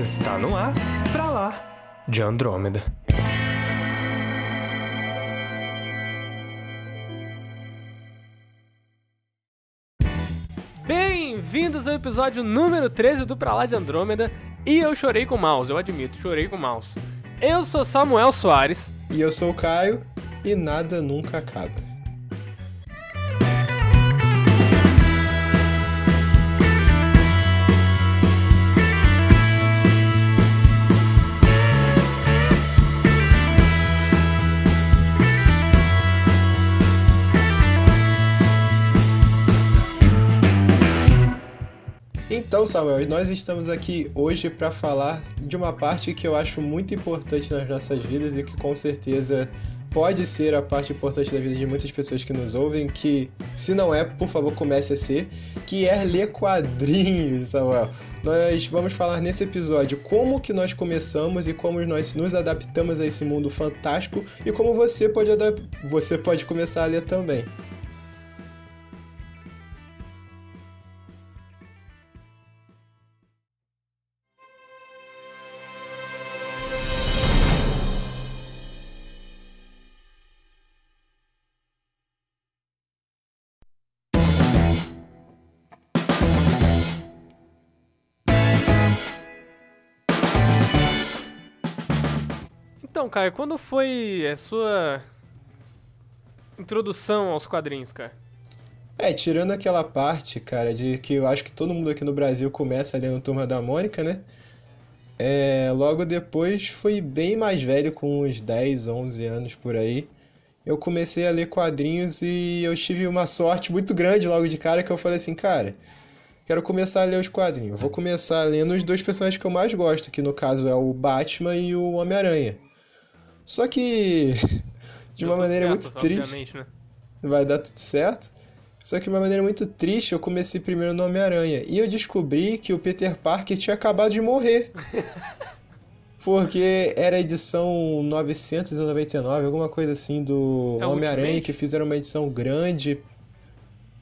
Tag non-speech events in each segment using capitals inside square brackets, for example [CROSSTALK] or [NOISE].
Está no ar, pra lá, de Andrômeda. Bem-vindos ao episódio número 13 do Pra Lá de Andrômeda. E eu chorei com o mouse, eu admito, chorei com o mouse. Eu sou Samuel Soares. E eu sou o Caio, e nada nunca acaba. Então, Samuel, nós estamos aqui hoje para falar de uma parte que eu acho muito importante nas nossas vidas e que com certeza pode ser a parte importante da vida de muitas pessoas que nos ouvem, que se não é, por favor, comece a ser, que é ler quadrinhos, Samuel. Nós vamos falar nesse episódio como que nós começamos e como nós nos adaptamos a esse mundo fantástico e como você pode, você pode começar a ler também. Então, Caio, quando foi a sua introdução aos quadrinhos, cara? É, tirando aquela parte, cara, de que eu acho que todo mundo aqui no Brasil começa lendo Turma da Mônica, né? É, logo depois fui bem mais velho, com uns 10, 11 anos por aí. Eu comecei a ler quadrinhos e eu tive uma sorte muito grande logo de cara que eu falei assim, cara, quero começar a ler os quadrinhos. Vou começar lendo os dois personagens que eu mais gosto, que no caso é o Batman e o Homem-Aranha. Só que [LAUGHS] de uma maneira certo, muito triste, né? vai dar tudo certo. Só que de uma maneira muito triste, eu comecei primeiro no Homem-Aranha. E eu descobri que o Peter Parker tinha acabado de morrer. [LAUGHS] Porque era a edição 999, alguma coisa assim, do É Homem-Aranha, que fizeram uma edição grande.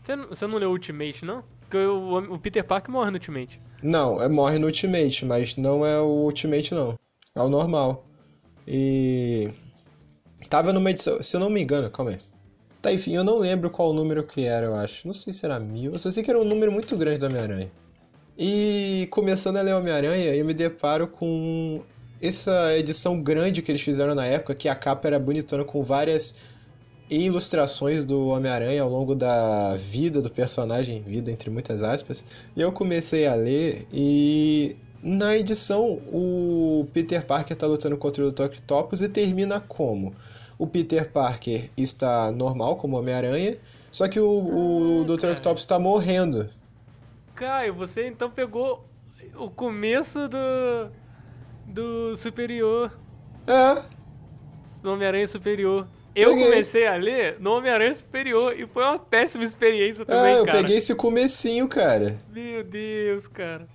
Você não, você não leu Ultimate, não? Porque o, o Peter Parker morre no Ultimate. Não, é, morre no Ultimate, mas não é o Ultimate, não. É o normal. E. Tava numa edição. Se eu não me engano, calma aí. Tá, enfim, eu não lembro qual número que era, eu acho. Não sei se era mil. Eu só sei que era um número muito grande do Homem-Aranha. E começando a ler Homem-Aranha, eu me deparo com essa edição grande que eles fizeram na época, que a capa era bonitona com várias ilustrações do Homem-Aranha ao longo da vida do personagem, vida entre muitas aspas. E eu comecei a ler e na edição o Peter Parker está lutando contra o Dr. Octopus e termina como? O Peter Parker está normal como Homem-Aranha, só que o, o Ah, Dr. Octopus está morrendo. Caio, você então pegou o começo do. do Superior. É, Do Homem-Aranha Superior. Eu Peguei. comecei a ler no Homem-Aranha Superior e foi uma péssima experiência também, é eu cara. peguei esse comecinho, cara. Meu Deus, cara.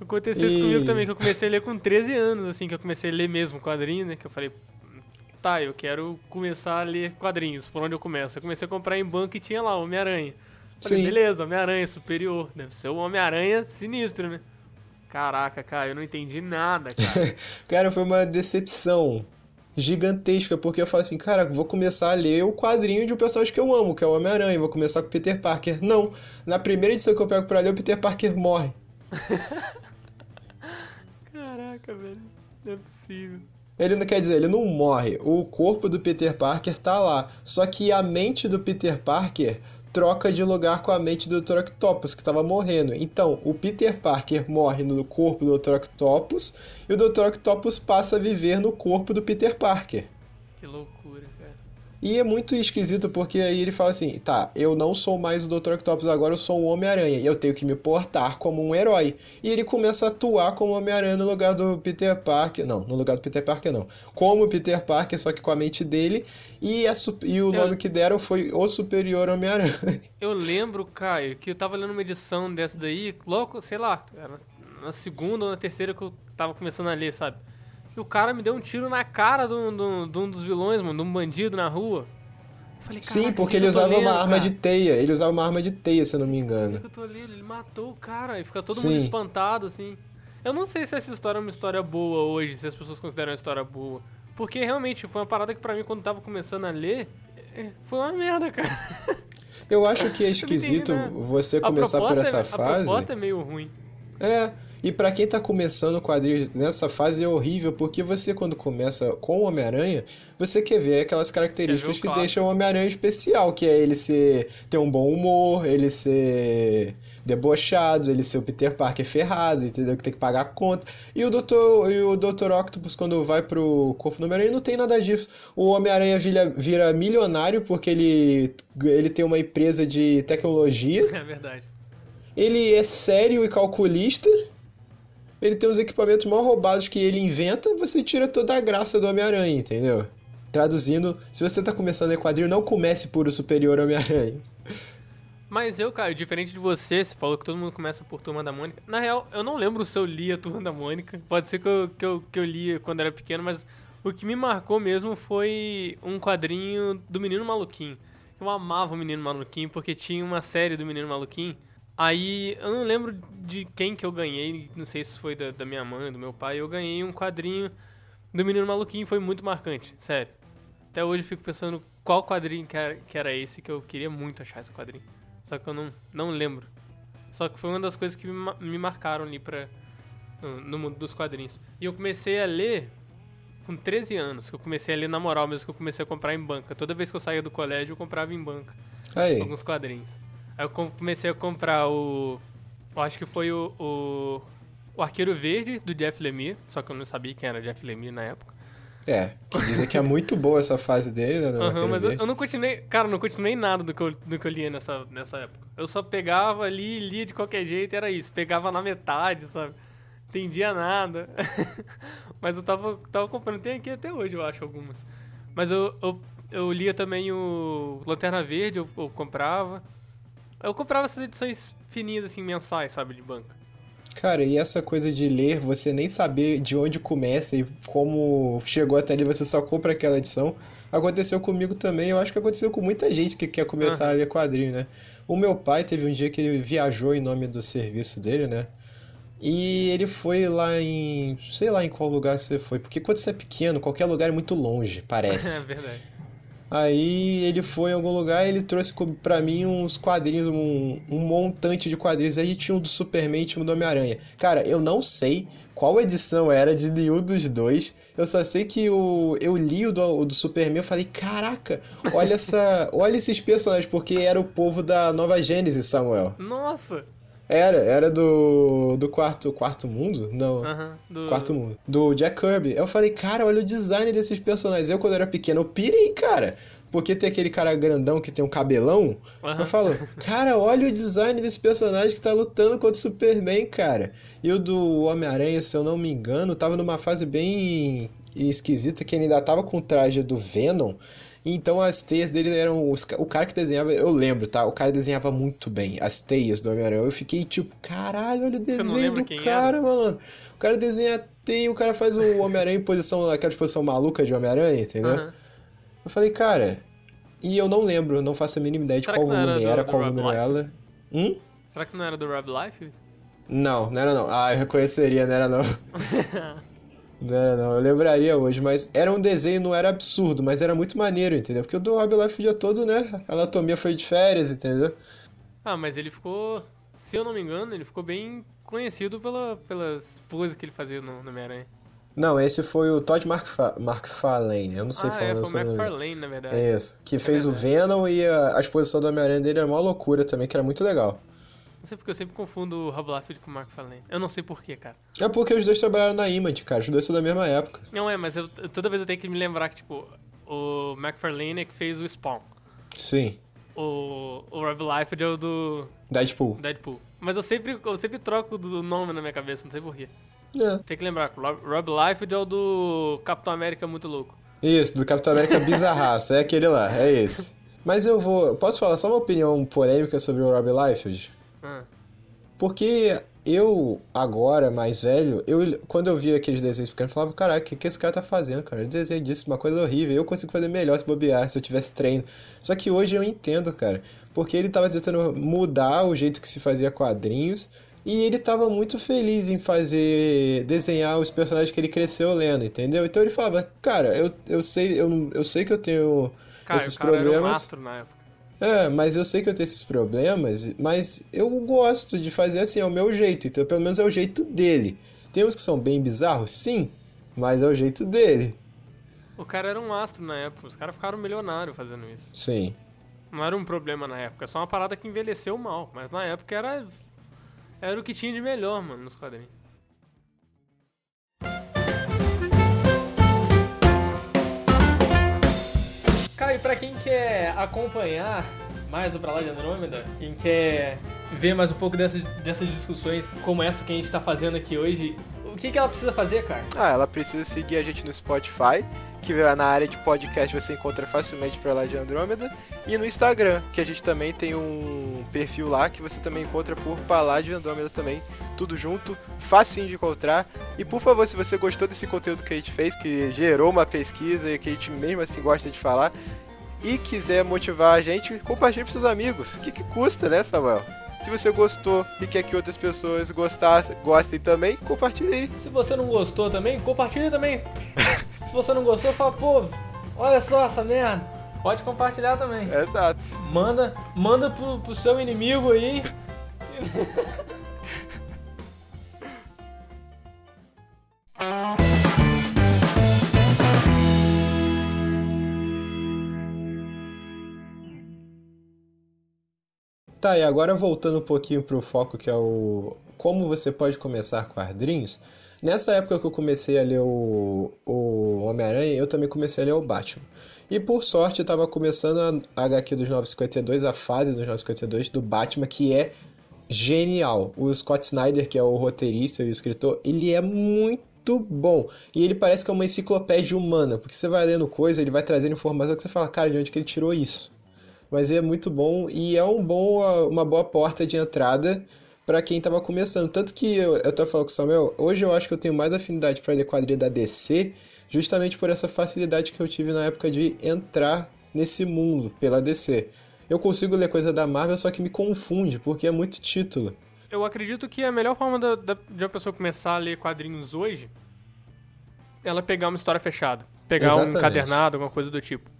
Aconteceu isso E- comigo também, que eu comecei a ler com 13 anos, assim, que eu comecei a ler mesmo quadrinhos, né? Que eu falei, tá, eu quero começar a ler quadrinhos, por onde eu começo? Eu comecei a comprar em banco e tinha lá Homem-Aranha. Falei, Sim. beleza, Homem-Aranha superior. Deve ser o Homem-Aranha sinistro, né? Caraca, cara, eu não entendi nada, cara. [LAUGHS] Cara, foi uma decepção gigantesca, porque eu falei assim, cara, vou começar a ler o quadrinho de um personagem que eu amo, que é o Homem-Aranha, vou começar com o Peter Parker. Não, na primeira edição que eu pego pra ler, o Peter Parker morre. [LAUGHS] Caraca, velho. Não é possível. Ele não quer dizer, ele não morre. O corpo do Peter Parker tá lá. Só que a mente do Peter Parker troca de lugar com a mente do Dr. Octopus, que tava morrendo. Então, o Peter Parker morre no corpo do Dr. Octopus e o Dr. Octopus passa a viver no corpo do Peter Parker. Que loucura. E é muito esquisito porque aí ele fala assim: tá, eu não sou mais o Dr. Octopus, agora eu sou o Homem-Aranha e eu tenho que me portar como um herói. E ele começa a atuar como Homem-Aranha no lugar do Peter Parker. Não, no lugar do Peter Parker não. Como Peter Parker, só que com a mente dele. E, a e o Eu- nome que deram foi O Superior Homem-Aranha. [LAUGHS] Eu lembro, Caio, que eu tava lendo uma edição dessa daí, logo, sei lá, era na segunda ou na terceira que eu tava começando a ler, sabe? E o cara me deu um tiro na cara de um, de um- de um dos vilões, mano, de um bandido na rua. Falei, Sim, "Caraca, porque ele usava uma lendo, arma cara? de teia. Ele usava uma arma de teia, se eu não me O engano. que eu tô lendo? Ele matou o cara e fica todo Sim. mundo espantado, assim. Eu não sei se essa história é uma história boa hoje, se as pessoas consideram a história boa. Porque realmente foi uma parada que pra mim, quando tava começando a ler, é, foi uma merda, cara. Eu acho que é [LAUGHS] esquisito você A começar por proposta essa é- A fase. proposta é meio ruim. É, e pra quem tá começando quadrinhos nessa fase é horrível, porque você quando começa com o Homem-Aranha, você quer ver aquelas características o que deixam o Homem-Aranha especial, que é ele ser ter um bom humor, ele ser debochado, ele ser o Peter Parker ferrado, entendeu? Que tem que pagar a conta. E o Dr. e o Dr. Octopus quando vai pro corpo do Homem-Aranha não tem nada disso. O Homem-Aranha vira, vira milionário porque ele ele tem uma empresa de tecnologia. [LAUGHS] É verdade. Ele é sério e calculista. Ele tem os equipamentos mal roubados que ele inventa, você tira toda a graça do Homem-Aranha, entendeu? Traduzindo, se você tá começando em quadrinho, não comece por o superior Homem-Aranha. Mas eu, cara, diferente de você, você falou que todo mundo começa por Turma da Mônica. Na real, eu não lembro se eu li a Turma da Mônica. Pode ser que eu, que eu, que eu li quando era pequeno, mas o que me marcou mesmo foi um quadrinho do Menino Maluquinho. Eu amava o Menino Maluquinho porque tinha uma série do Menino Maluquinho. Aí eu não lembro de quem que eu ganhei, não sei se foi da, da minha mãe, do meu pai. Eu ganhei um quadrinho do Menino Maluquinho, foi muito marcante, sério. Até hoje eu fico pensando qual quadrinho que era, que era esse que eu queria muito achar esse quadrinho. Só que eu não, não lembro. Só que foi uma das coisas que me, me marcaram ali pra, no, no mundo dos quadrinhos. E eu comecei a ler com 13 anos, que eu comecei a ler na moral mesmo, que eu comecei a comprar em banca. Toda vez que eu saía do colégio, eu comprava em banca Aí, alguns quadrinhos. Aí eu com- comecei a comprar o. Eu acho que foi o. O, o Arqueiro Verde do Jeff Lemire, só que eu não sabia quem era Jeff Lemire na época. é, que dizem que é muito boa essa fase dele, né? Arqueiro mas eu, eu não continuei. Cara, eu não continuei nada do que eu, do que eu lia nessa, nessa época. Eu só pegava ali lia de qualquer jeito, era isso. Pegava na metade, sabe? Entendia nada. [LAUGHS] mas eu tava, tava comprando. Tem aqui até hoje, eu acho, algumas. Mas eu, eu, eu lia também o Lanterna Verde, eu, eu comprava. Eu comprava essas edições fininhas, assim, mensais, sabe, de banca. Cara, e essa coisa de ler, você nem saber de onde começa e como chegou até ali, você só compra aquela edição. Aconteceu comigo também, eu acho que aconteceu com muita gente que quer começar a ler quadrinho, né? O meu pai teve um dia que ele viajou em nome do serviço dele, né? E ele foi lá em. sei lá em qual lugar você foi, porque quando você é pequeno, qualquer lugar é muito longe, [LAUGHS] É parece. verdade. Aí ele foi em algum lugar e ele trouxe pra mim uns quadrinhos, um, um montante de quadrinhos. Aí tinha um do Superman e um do Homem-Aranha. Cara, eu não sei qual edição era de nenhum dos dois. Eu só sei que o, eu li o do, o do Superman e falei, caraca, olha essa. [LAUGHS] olha esses personagens, porque era o povo da Nova Gênesis, Samuel. Nossa! Era, era do. do quarto. Quarto mundo? Não. Aham. do... Quarto mundo. Do Jack Kirby. Eu falei, cara, olha o design desses personagens. Eu, quando era pequeno, eu pirei, cara. Porque tem aquele cara grandão que tem um cabelão. Aham. Eu falo, [LAUGHS] cara, olha o design desse personagem que tá lutando contra o Superman, cara. E o do Homem-Aranha, se eu não me engano, tava numa fase bem esquisita, que ele ainda tava com o traje do Venom. Então as teias dele eram. os o cara que desenhava, eu lembro, tá? O cara desenhava muito bem as teias do Homem-Aranha. Eu fiquei tipo, caralho, olha o desenho do cara, mano. O cara desenha a teia, o cara faz o Homem-Aranha em posição, aquela posição maluca de Homem-Aranha, entendeu? Aham. Eu falei, cara. E eu não lembro, não faço a mínima ideia de Será qual que não era do- era, do qual Rob número Life? ela. Hum? Será que não era do Rob Life? Não, não era não. Ah, eu reconheceria, não era não. [LAUGHS] não era não, eu lembraria hoje, mas era um desenho, não era absurdo, mas era muito maneiro, entendeu? Porque o do Rob Life o dia todo, né? A anatomia foi de férias, entendeu? Ah, mas ele ficou. Se eu não me engano, ele ficou bem conhecido pela, pelas poses que ele fazia no, no Homem-Aranha. Não, esse foi o Todd McFa McFarlane, eu não sei Ah, falar é, foi o sobrenome. McFarlane, na verdade. É isso, que fez o. [LAUGHS] Venom e a, a exposição do Homem-Aranha dele era uma loucura também, que era muito legal. Não sei porque eu sempre confundo o Rob Liefeld com o McFarlane. Eu não sei porquê, cara. É porque os dois trabalharam na Image, cara, os dois são da mesma época. Não é, mas eu- toda vez eu tenho que me lembrar que, tipo, o McFarlane é que fez o Spawn. Sim, O, o Rob Liefeld é o do Deadpool. Deadpool. Mas eu sempre, eu sempre troco do nome na minha cabeça, não sei porquê. É. Tem que lembrar, o Rob, Rob Liefeld é o do Capitão América muito louco. Isso, do Capitão América [LAUGHS] Bizarraço, é aquele lá, é esse. Mas eu vou. Posso falar só uma opinião polêmica sobre o Rob Liefeld? Ah, Porque eu, agora, mais velho, eu, quando eu via aqueles desenhos pequenos, eu falava, caraca, o que, que esse cara tá fazendo, cara? Ele desenha disso, uma coisa horrível. Eu consigo fazer melhor se bobear, se eu tivesse treino. Só que hoje eu entendo, cara. Porque ele tava tentando mudar o jeito que se fazia quadrinhos. E ele tava muito feliz em fazer. desenhar os personagens que ele cresceu lendo, entendeu? Então ele falava, cara, eu, eu, sei, eu, eu sei que eu tenho Cara, esses o cara era um problemas. astro na época. É, mas eu sei que eu tenho esses problemas, mas eu gosto de fazer assim, é o meu jeito, então pelo menos é o jeito dele. Tem uns que são bem bizarros, sim, mas é o jeito dele. O cara era um astro na época. Os caras ficaram milionários fazendo isso. Sim. Não era um problema na época. É só uma parada que envelheceu mal. Mas na época era. Era o que tinha de melhor, mano, nos quadrinhos. Cara, e pra quem quer acompanhar mais o Pra Lá de Andrômeda, quem quer ver mais um pouco dessas, dessas discussões como essa que a gente tá fazendo aqui hoje, o que, que ela precisa fazer, cara? Ah, ela precisa seguir a gente no Spotify, que na área de podcast você encontra facilmente pra lá de Andrômeda, e no Instagram, que a gente também tem um perfil lá que você também encontra por Palá de Andrômeda também, tudo junto, facinho de encontrar. E por favor, se você gostou desse conteúdo que a gente fez, que gerou uma pesquisa e que a gente mesmo assim gosta de falar, e quiser motivar a gente, compartilhe para seus amigos. O que, que custa, né, Samuel? Se você gostou e quer que outras pessoas gostassem, gostem também, compartilhe aí. Se você não gostou também, compartilha também. [LAUGHS] Se você não gostou, fala, pô, olha só essa merda. Pode compartilhar também. Exato. Manda, manda pro, pro seu inimigo aí. [LAUGHS] Tá, e agora voltando um pouquinho pro foco que é o como você pode começar quadrinhos. Nessa época que eu comecei a ler o, o Homem-Aranha, eu também comecei a ler o Batman. E por sorte, eu tava começando a HQ dos 952, a fase dos 952 do Batman, que é genial. O Scott Snyder, que é o roteirista e o escritor, ele é muito bom. E ele parece que é uma enciclopédia humana, porque você vai lendo coisa, ele vai trazendo informação que você fala, cara, de onde que ele tirou isso? Mas é muito bom e é um bom, uma boa porta de entrada para quem tava começando. Tanto que eu, eu tô falando com o Samuel, hoje eu acho que eu tenho mais afinidade para ler quadrinho da DC, justamente por essa facilidade que eu tive na época de entrar nesse mundo pela DC. Eu consigo ler coisa da Marvel, só que me confunde, porque é muito título. Eu acredito que a melhor forma da, da, de uma pessoa começar a ler quadrinhos hoje ela pegar uma história fechada. Pegar Exatamente. um encadernado, alguma coisa do tipo.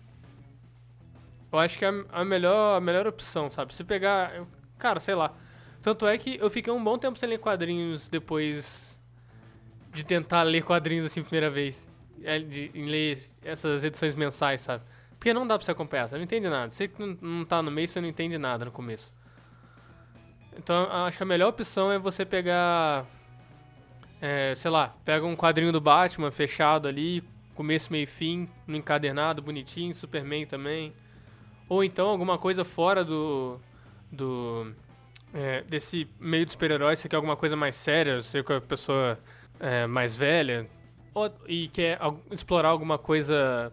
Eu acho que é a melhor, a melhor opção, sabe? Se pegar. eu- Cara, sei lá. Tanto é que eu fiquei um bom tempo sem ler quadrinhos depois de tentar ler quadrinhos assim primeira vez. É, De, em ler essas edições mensais, sabe? Porque não dá pra você acompanhar, você não entende nada. Você que não, tá no meio, você não entende nada no começo. Então, acho que a melhor opção é você pegar. é, sei lá, pega um quadrinho do Batman fechado ali, começo, meio fim, no encadernado, bonitinho, Superman também. Ou então alguma coisa fora do. do. É, desse meio de super-heróis, você quer alguma coisa mais séria, você que é uma pessoa é, mais velha, ou- e quer al- explorar alguma coisa,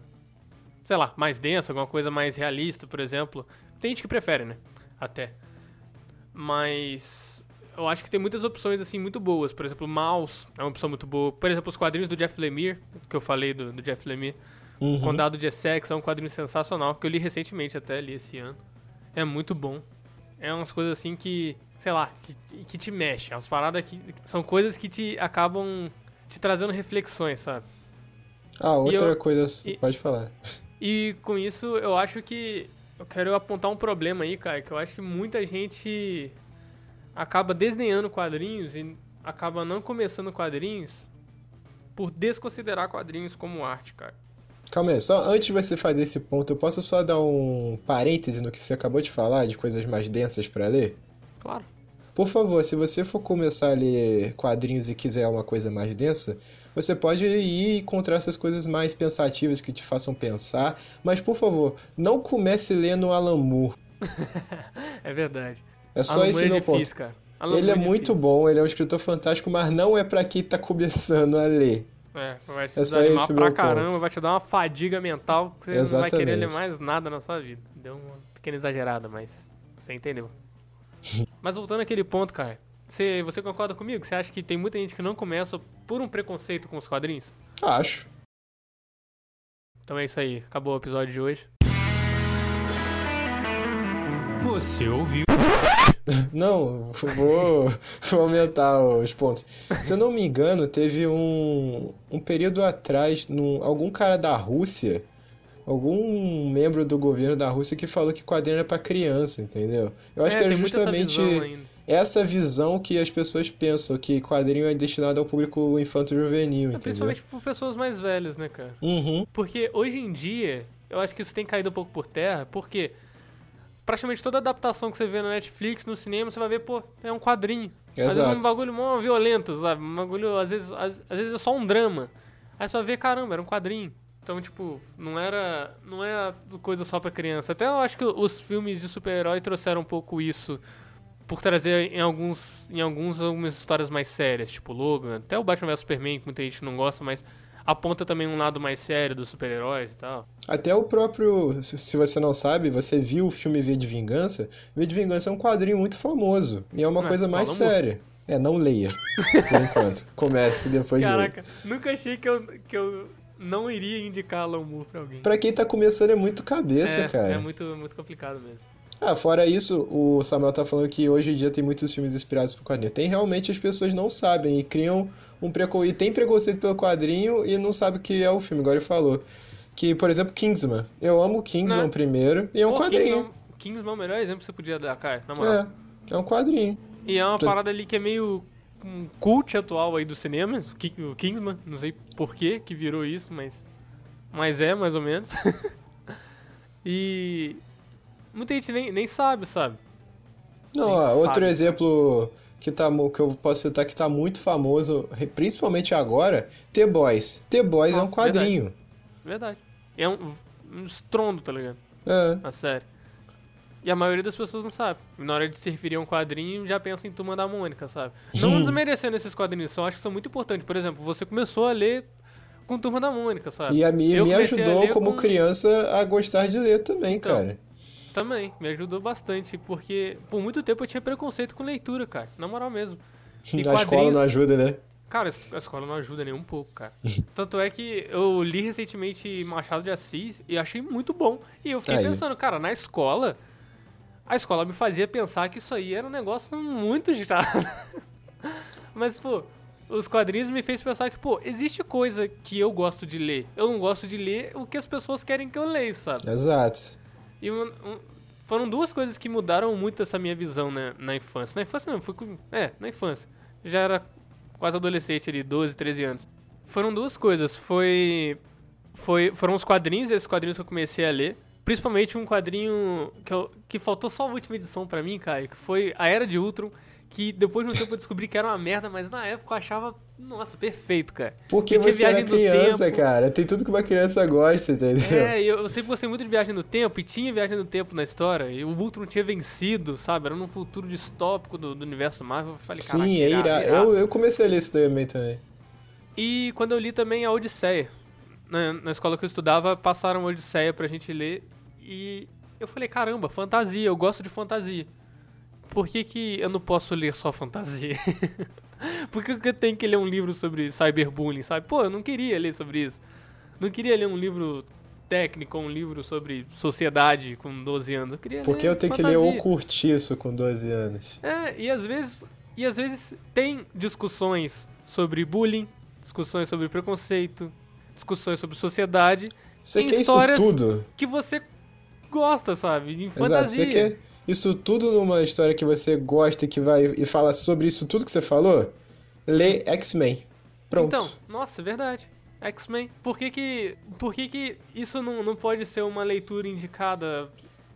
sei lá, mais densa, alguma coisa mais realista, por exemplo. Tem gente que prefere, né? Até. Mas eu acho que tem muitas opções assim muito boas. Por exemplo, Mouse é uma opção muito boa. Por exemplo, os quadrinhos do Jeff Lemire, que eu falei do, do Jeff Lemire. Uhum. Condado de Essex é um quadrinho sensacional, que eu li recentemente até, li esse ano. É muito bom. É umas coisas assim que, sei lá, que, que te mexe. É umas paradas que são coisas que te acabam te trazendo reflexões, sabe? Ah, outra eu- coisa, e- pode falar. E com isso eu acho que eu quero apontar um problema aí, cara, que eu acho que muita gente acaba desdenhando quadrinhos e acaba não começando quadrinhos por desconsiderar quadrinhos como arte, cara. Calma aí, só antes de você fazer esse ponto, eu posso só dar um parêntese no que você acabou de falar, de coisas mais densas pra ler? Claro. Por favor, se você for começar a ler quadrinhos e quiser uma coisa mais densa, você pode ir encontrar essas coisas mais pensativas que te façam pensar, mas por favor, não comece lendo Alan Moore. [LAUGHS] É verdade. É só Alan esse Moore meu é difícil, ponto. Ele é Moore muito bom, ele é um escritor fantástico, mas não é pra quem tá começando a ler. É, vai te É desanimar pra caramba, ponto. vai te dar uma fadiga mental que você não vai querer ler Exatamente. mais nada na sua vida. Deu uma pequena exagerada, mas você entendeu. [LAUGHS] mas voltando àquele ponto, cara. Você, você concorda comigo? Você acha que tem muita gente que não começa por um preconceito com os quadrinhos? Acho. Então é isso aí. Acabou o episódio de hoje. Você ouviu? Não, vou, [LAUGHS] vou aumentar os pontos. Se eu não me engano, teve um, um período atrás, num, algum cara da Rússia, algum membro do governo da Rússia que falou que quadrinho era pra criança, entendeu? Eu acho É, que era muito essa justamente visão essa visão que as pessoas pensam, que quadrinho é destinado ao público infanto-juvenil, É, entendeu? principalmente por pessoas mais velhas, né, cara? Uhum, Porque hoje em dia, eu acho que isso tem caído um pouco por terra, porque praticamente toda adaptação que você vê na Netflix, no cinema, você vai ver, pô, é um quadrinho. Às vezes é um exato. bagulho mó violento, sabe? Um bagulho, às vezes, às, às vezes é só um drama. Aí você vai ver, caramba, era um quadrinho. Então, tipo, não era. Não é coisa só pra criança. Até eu acho que os filmes de super-herói trouxeram um pouco isso. Por trazer em alguns. Em alguns, algumas histórias mais sérias, tipo Logan. Até o Batman vs Superman, que muita gente não gosta, mas aponta também um lado mais sério dos super-heróis e tal. Até o próprio, se você não sabe, você viu o filme V de Vingança, V de Vingança é um quadrinho muito famoso, e é uma É, coisa mais fala muito. séria. É, não leia, por enquanto. [LAUGHS] Comece depois de ler. Caraca, nunca achei que eu, que eu não iria indicar Alan Moore pra alguém. Pra quem tá começando é muito cabeça, é, cara. é muito, muito complicado mesmo. Ah, fora isso, o Samuel tá falando que hoje em dia tem muitos filmes inspirados por quadrinho. Tem realmente as pessoas não sabem e criam um preconceito. E tem preconceito pelo quadrinho e não sabe o que é o filme, igual ele falou. Que, por exemplo, Kingsman. Eu amo Kingsman Né? primeiro e é um Pô, quadrinho. Kingsman, Kingsman é o melhor exemplo que você podia dar, cara, na moral. É, é um quadrinho. E é uma Tu- parada ali que é meio um cult atual aí do cinema, o Ki- o Kingsman, não sei por que que virou isso, mas mas é, mais ou menos. [LAUGHS] e muita gente nem, nem sabe, sabe? Não, ó, outro sabe? exemplo que, tá, que eu posso citar que tá muito famoso, principalmente agora, The Boys. The Boys é um Nossa, quadrinho. Verdade. É um, um estrondo, tá ligado? É. A série. E a maioria das pessoas não sabe. Na hora de se referir a um quadrinho, já pensa em Turma da Mônica, sabe? Não desmerecendo esses quadrinhos, só acho que são muito importantes. Por exemplo, você começou a ler com Turma da Mônica, sabe? E a mim me ajudou como com- criança a gostar de ler também, Então, cara. Também, me ajudou bastante, porque por muito tempo eu tinha preconceito com leitura, cara. Na moral mesmo. E Na escola não ajuda, né? Cara, a escola não ajuda nem um pouco, cara. Tanto é que eu li recentemente Machado de Assis e achei muito bom. E eu fiquei Aí. pensando, cara, na escola, a escola me fazia pensar que isso aí era um negócio muito chato. [LAUGHS] Mas, pô, os quadrinhos me fez pensar que, pô, existe coisa que eu gosto de ler. Eu não gosto de ler o que as pessoas querem que eu leia, sabe? Exato. E um- um- foram duas coisas que mudaram muito essa minha visão né, na infância. Na infância não, foi com, é, na infância. Já era quase adolescente ali, 12, 13 anos. Foram duas coisas. Foi, foi foram os quadrinhos, esses quadrinhos que eu comecei a ler. Principalmente um quadrinho que, eu- que faltou só a última edição pra mim, Caio, que foi A Era de Ultron, que depois de um tempo eu descobri que era uma merda, mas na época eu achava, nossa, perfeito, cara. Porque você era criança, tempo. cara. Tem tudo que uma criança gosta, entendeu? É, eu, eu sempre gostei muito de Viagem no Tempo, e tinha Viagem no Tempo na história, e o Ultron tinha vencido, sabe? Era num futuro distópico do, do universo Marvel. Eu falei, Sim, é irado, irado. Eu, eu comecei a ler isso também também. E quando eu li também a Odisseia, na, na escola que eu estudava, passaram a Odisseia pra gente ler, e eu falei, caramba, fantasia, eu gosto de fantasia. Por que, que eu não posso ler só fantasia? [LAUGHS] Por que, que eu tenho que ler um livro sobre cyberbullying, sabe? Pô, eu não queria ler sobre isso. Não queria ler um livro técnico, um livro sobre sociedade com 12 anos. Eu queria Porque ler eu tenho que ler o fantasia. Curtiço com 12 anos. É, e às vezes, e às vezes tem discussões sobre bullying, discussões sobre preconceito, discussões sobre sociedade Você quer histórias- isso tudo? que você gosta, sabe? Em Exato. fantasia. Você quer isso tudo numa história que você gosta e que vai e fala sobre isso tudo que você falou? Lê X-Men. Pronto. Então, nossa, verdade. X-Men. Por que que, por que que isso não, não pode ser uma leitura indicada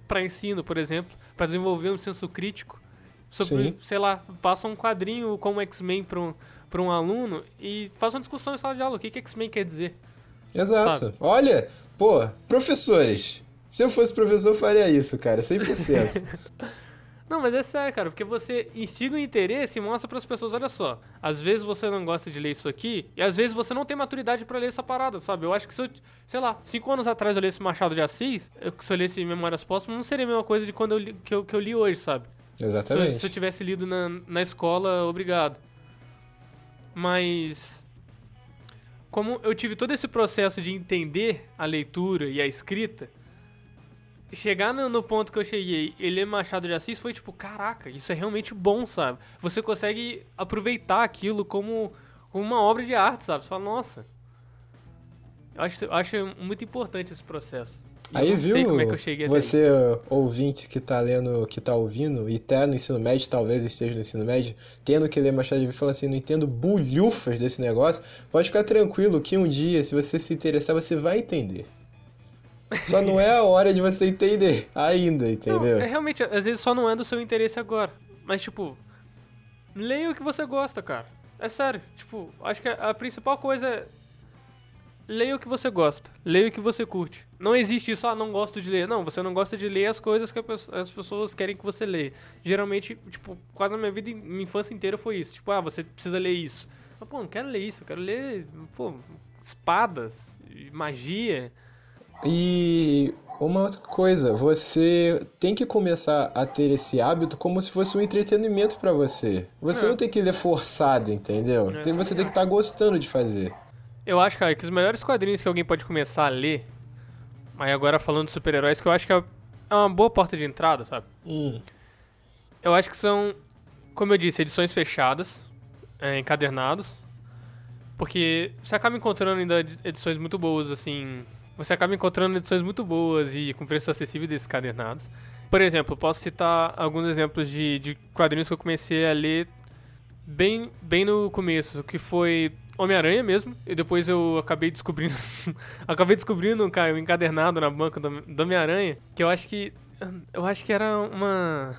pra ensino, por exemplo? Pra desenvolver um senso crítico? Sobre, Sim. sei lá, passa um quadrinho como X-Men pra um, pra um aluno e faz uma discussão em sala de aula. O que que X-Men quer dizer? Exato. sabe? Olha, pô, professores. Se eu fosse professor, eu faria isso, cara, 100%. [LAUGHS] Não, mas é sério, cara, porque você instiga o interesse e mostra pras pessoas, olha só, às vezes você não gosta de ler isso aqui, e às vezes você não tem maturidade pra ler essa parada, sabe? Eu acho que se eu, sei lá, cinco anos atrás eu lesse Machado de Assis, eu, se eu lesse Memórias Póstumas, não seria a mesma coisa de quando eu li, que, eu, que eu li hoje, sabe? Se eu, Exatamente. se eu tivesse lido na, na escola, obrigado. Mas. Como eu tive todo esse processo de entender a leitura e a escrita, chegar no, no ponto que eu cheguei e ler Machado de Assis foi tipo, caraca, isso é realmente bom, sabe? Você consegue aproveitar aquilo como, como uma obra de arte, sabe? Você fala, nossa. Eu acho, eu acho muito importante esse processo. E eu Aí viu é que eu cheguei até aí. você, ouvinte que tá lendo, que tá ouvindo, e tá no ensino médio, talvez esteja no ensino médio, tendo que ler Machado de Assis, falando assim, não entendo bulhufas desse negócio, pode ficar tranquilo que um dia, se você se interessar, você vai entender. Só não é a hora de você entender ainda, Não, entendeu? é realmente, às vezes só não é do seu interesse agora. Mas, tipo, leia o que você gosta, cara. É sério. Tipo, acho que a a principal coisa é. Leia o que você gosta. Leia o que você curte. Não existe isso, ah, não gosto de ler. Não, você não gosta de ler as coisas que a as pessoas querem que você leia. Geralmente, tipo, quase na minha vida, minha infância inteira foi isso. Tipo, ah, você precisa ler isso. Mas, pô, não quero ler isso. Eu quero ler, pô, espadas, magia. E uma outra coisa, você tem que começar a ter esse hábito como se fosse um entretenimento pra você. Você É. não tem que ler forçado, entendeu? É, você tem que estar gostando de fazer. Eu acho, cara, que os melhores quadrinhos que alguém pode começar a ler, mas agora falando de super-heróis, que eu acho que é é uma boa porta de entrada, sabe? Hum, Eu acho que são, como eu disse, edições fechadas, é, encadernados, porque você acaba encontrando ainda edi- edições muito boas, assim. Você acaba encontrando edições muito boas e com preço acessível desses encadernados. Por exemplo, posso citar alguns exemplos de, de quadrinhos que eu comecei a ler bem, bem no começo, que foi Homem-Aranha mesmo, e depois eu acabei descobrindo [LAUGHS] acabei descobrindo um ca- encadernado na banca do, do Homem-Aranha, que eu acho que eu acho que era uma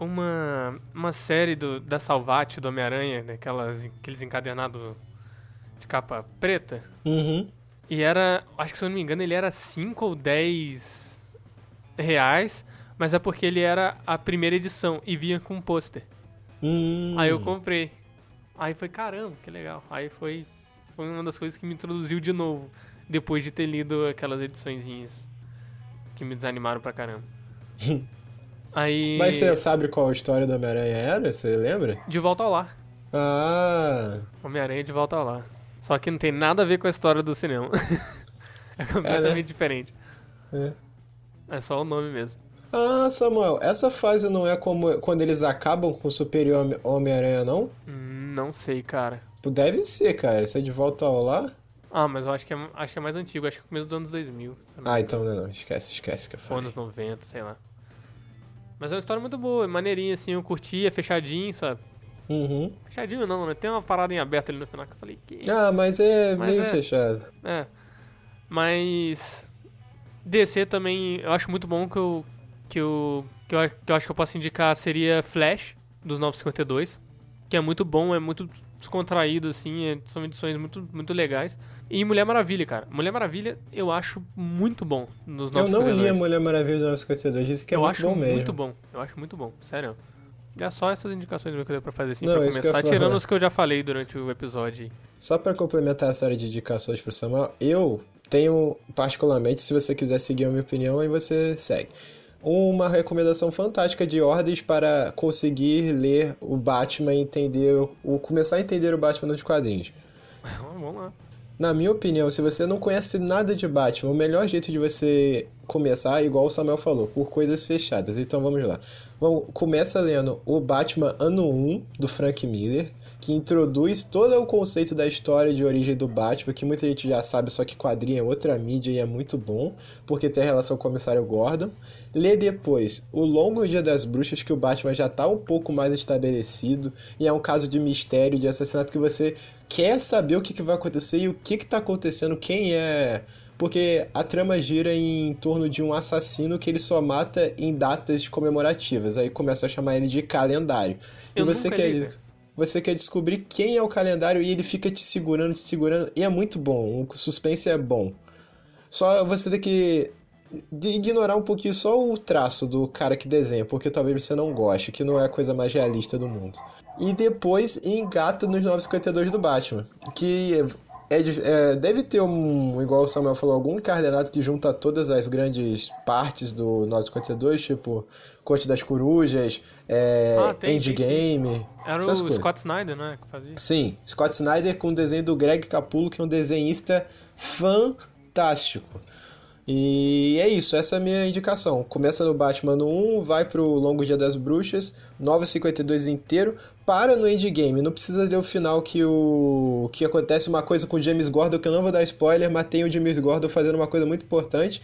uma uma série do, da Salvati do Homem-Aranha, daquelas aqueles encadernados de capa preta. uhum. E era, acho que se eu não me engano, ele era 5 ou 10 reais, mas é porque ele era a primeira edição e vinha com um pôster. Hum. Aí eu comprei. Aí foi, caramba, que legal. Aí foi, foi uma das coisas que me introduziu de novo, depois de ter lido aquelas ediçõezinhas que me desanimaram pra caramba. [LAUGHS] Aí. Mas você sabe qual a história do Homem-Aranha era? Você lembra? De volta ao lar. Ah, Homem-Aranha de volta ao lar. Só que não tem nada a ver com a história do cinema. [LAUGHS] é completamente diferente. É. É só o nome mesmo. ah, Samuel, essa fase não é como quando eles acabam com o Superior Home- Homem-Aranha, não? Não sei, cara. Deve ser, cara. Isso é de volta ao lá? Ah, mas eu acho que é, acho que é mais antigo. Acho que é começo dos anos 2000. se eu não Ah, então não, não. Esquece, esquece que eu falei. anos 90, sei lá. Mas é uma história muito boa, é maneirinha assim, eu curti, é fechadinho, sabe? Uhum. Fechadinho não, né? Tem uma parada em aberto ali no final que eu falei, que... Ah, mas é Mas meio é. fechado. É. Mas... DC também, eu acho muito bom que eu... Que eu, que eu, que eu acho que eu posso indicar seria Flash, dos 952. Que é muito bom, é muito descontraído, assim, é- são edições muito, muito legais. E Mulher Maravilha, cara. Mulher Maravilha eu acho muito bom nos Eu não li a 952. Mulher Maravilha do 952, disse que é eu muito acho bom mesmo. muito bom. Eu acho muito bom, sério. É só essas indicações que eu dei pra fazer assim, Não, pra começar, falar. tirando os que eu já falei durante o episódio. Só pra complementar a série de indicações pro Samuel, eu tenho, particularmente, se você quiser seguir a minha opinião, aí você segue. Uma recomendação fantástica de ordens para conseguir ler o Batman e entender, o, começar a entender o Batman nos quadrinhos. [LAUGHS] Vamos lá. Na minha opinião, se você não conhece nada de Batman, o melhor jeito de você começar, igual o Samuel falou, por coisas fechadas. Então vamos lá. Vamos, começa lendo o Batman Ano 1, do Frank Miller, que introduz todo o conceito da história de origem do Batman, que muita gente já sabe, só que quadrinho é outra mídia e é muito bom, porque tem relação com o comissário Gordon. Lê depois O Longo Dia das Bruxas, que o Batman já está um pouco mais estabelecido, e é um caso de mistério, de assassinato que você quer saber o que, que vai acontecer e o que está acontecendo, quem é. Porque a trama gira em torno de um assassino que ele só mata em datas comemorativas. Aí começa a chamar ele de calendário. Eu e você quer, li, você quer descobrir quem é o calendário e ele fica te segurando, te segurando. E é muito bom. O suspense é bom. Só você tem que ignorar um pouquinho só o traço do cara que desenha, porque talvez você não goste, que não é a coisa mais realista do mundo. E depois engata nos 952 do Batman, que é, é, deve ter um, igual o Samuel falou, algum encardenado que junta todas as grandes partes do 952, tipo Corte das Corujas, é, Ah, tem, tem Endgame, Era o coisas. Scott Snyder, né? Que fazia. Sim, Scott Snyder com o desenho do Greg Capullo, que é um desenhista fantástico. E é isso, essa é a minha indicação. Começa no Batman no 1, vai pro Longo Dia das Bruxas, 952 inteiro, para no endgame. Não precisa ler o final que o que acontece uma coisa com o James Gordon, que eu não vou dar spoiler, mas tem o James Gordon fazendo uma coisa muito importante.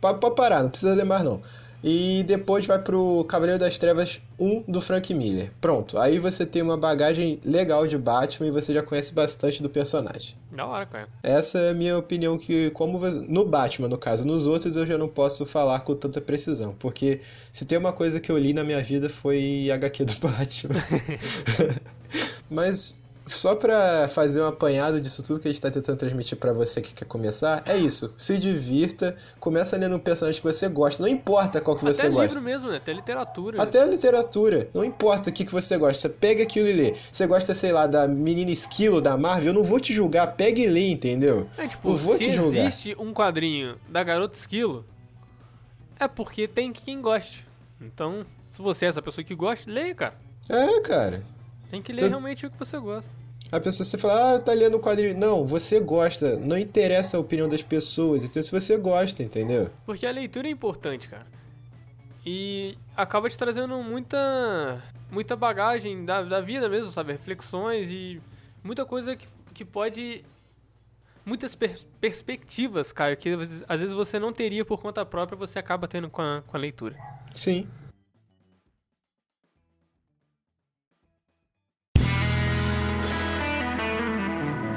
Pode parar, não precisa ler mais não. E depois vai pro Cavaleiro das Trevas 1 do Frank Miller. Pronto, aí você tem uma bagagem legal de Batman e você já conhece bastante do personagem. Da hora, cara. Essa é a minha opinião que, como no Batman, no caso, nos outros eu já não posso falar com tanta precisão, porque se tem uma coisa que eu li na minha vida foi HQ do [LAUGHS] Batman. [LAUGHS] Mas só pra fazer um apanhado disso tudo que a gente tá tentando transmitir para você que quer começar, é isso. Se divirta, começa lendo um personagem que você gosta. Não importa qual que Até você gosta. livro mesmo, né? Até literatura. Até a literatura. Não importa o que, que você gosta. Você pega aquilo e lê. Você gosta, sei lá, da menina esquilo da Marvel, eu não vou te julgar. Pega e lê, entendeu? É, tipo, não vou se te julgar. existe um quadrinho da Garota Esquilo, é porque tem quem goste. Então, se você é essa pessoa que gosta, leia, cara. É, cara. Tem que ler Tu- realmente o que você gosta. A pessoa você fala, ah, tá lendo o quadrinho. Não, você gosta. Não interessa a opinião das pessoas. Então, se você gosta, entendeu? Porque a leitura é importante, cara. E acaba te trazendo muita muita bagagem da, da vida mesmo, sabe? Reflexões e muita coisa que, que pode. Muitas pers- perspectivas, cara, que às vezes- às vezes você não teria por conta própria, você acaba tendo com a, com a leitura. Sim.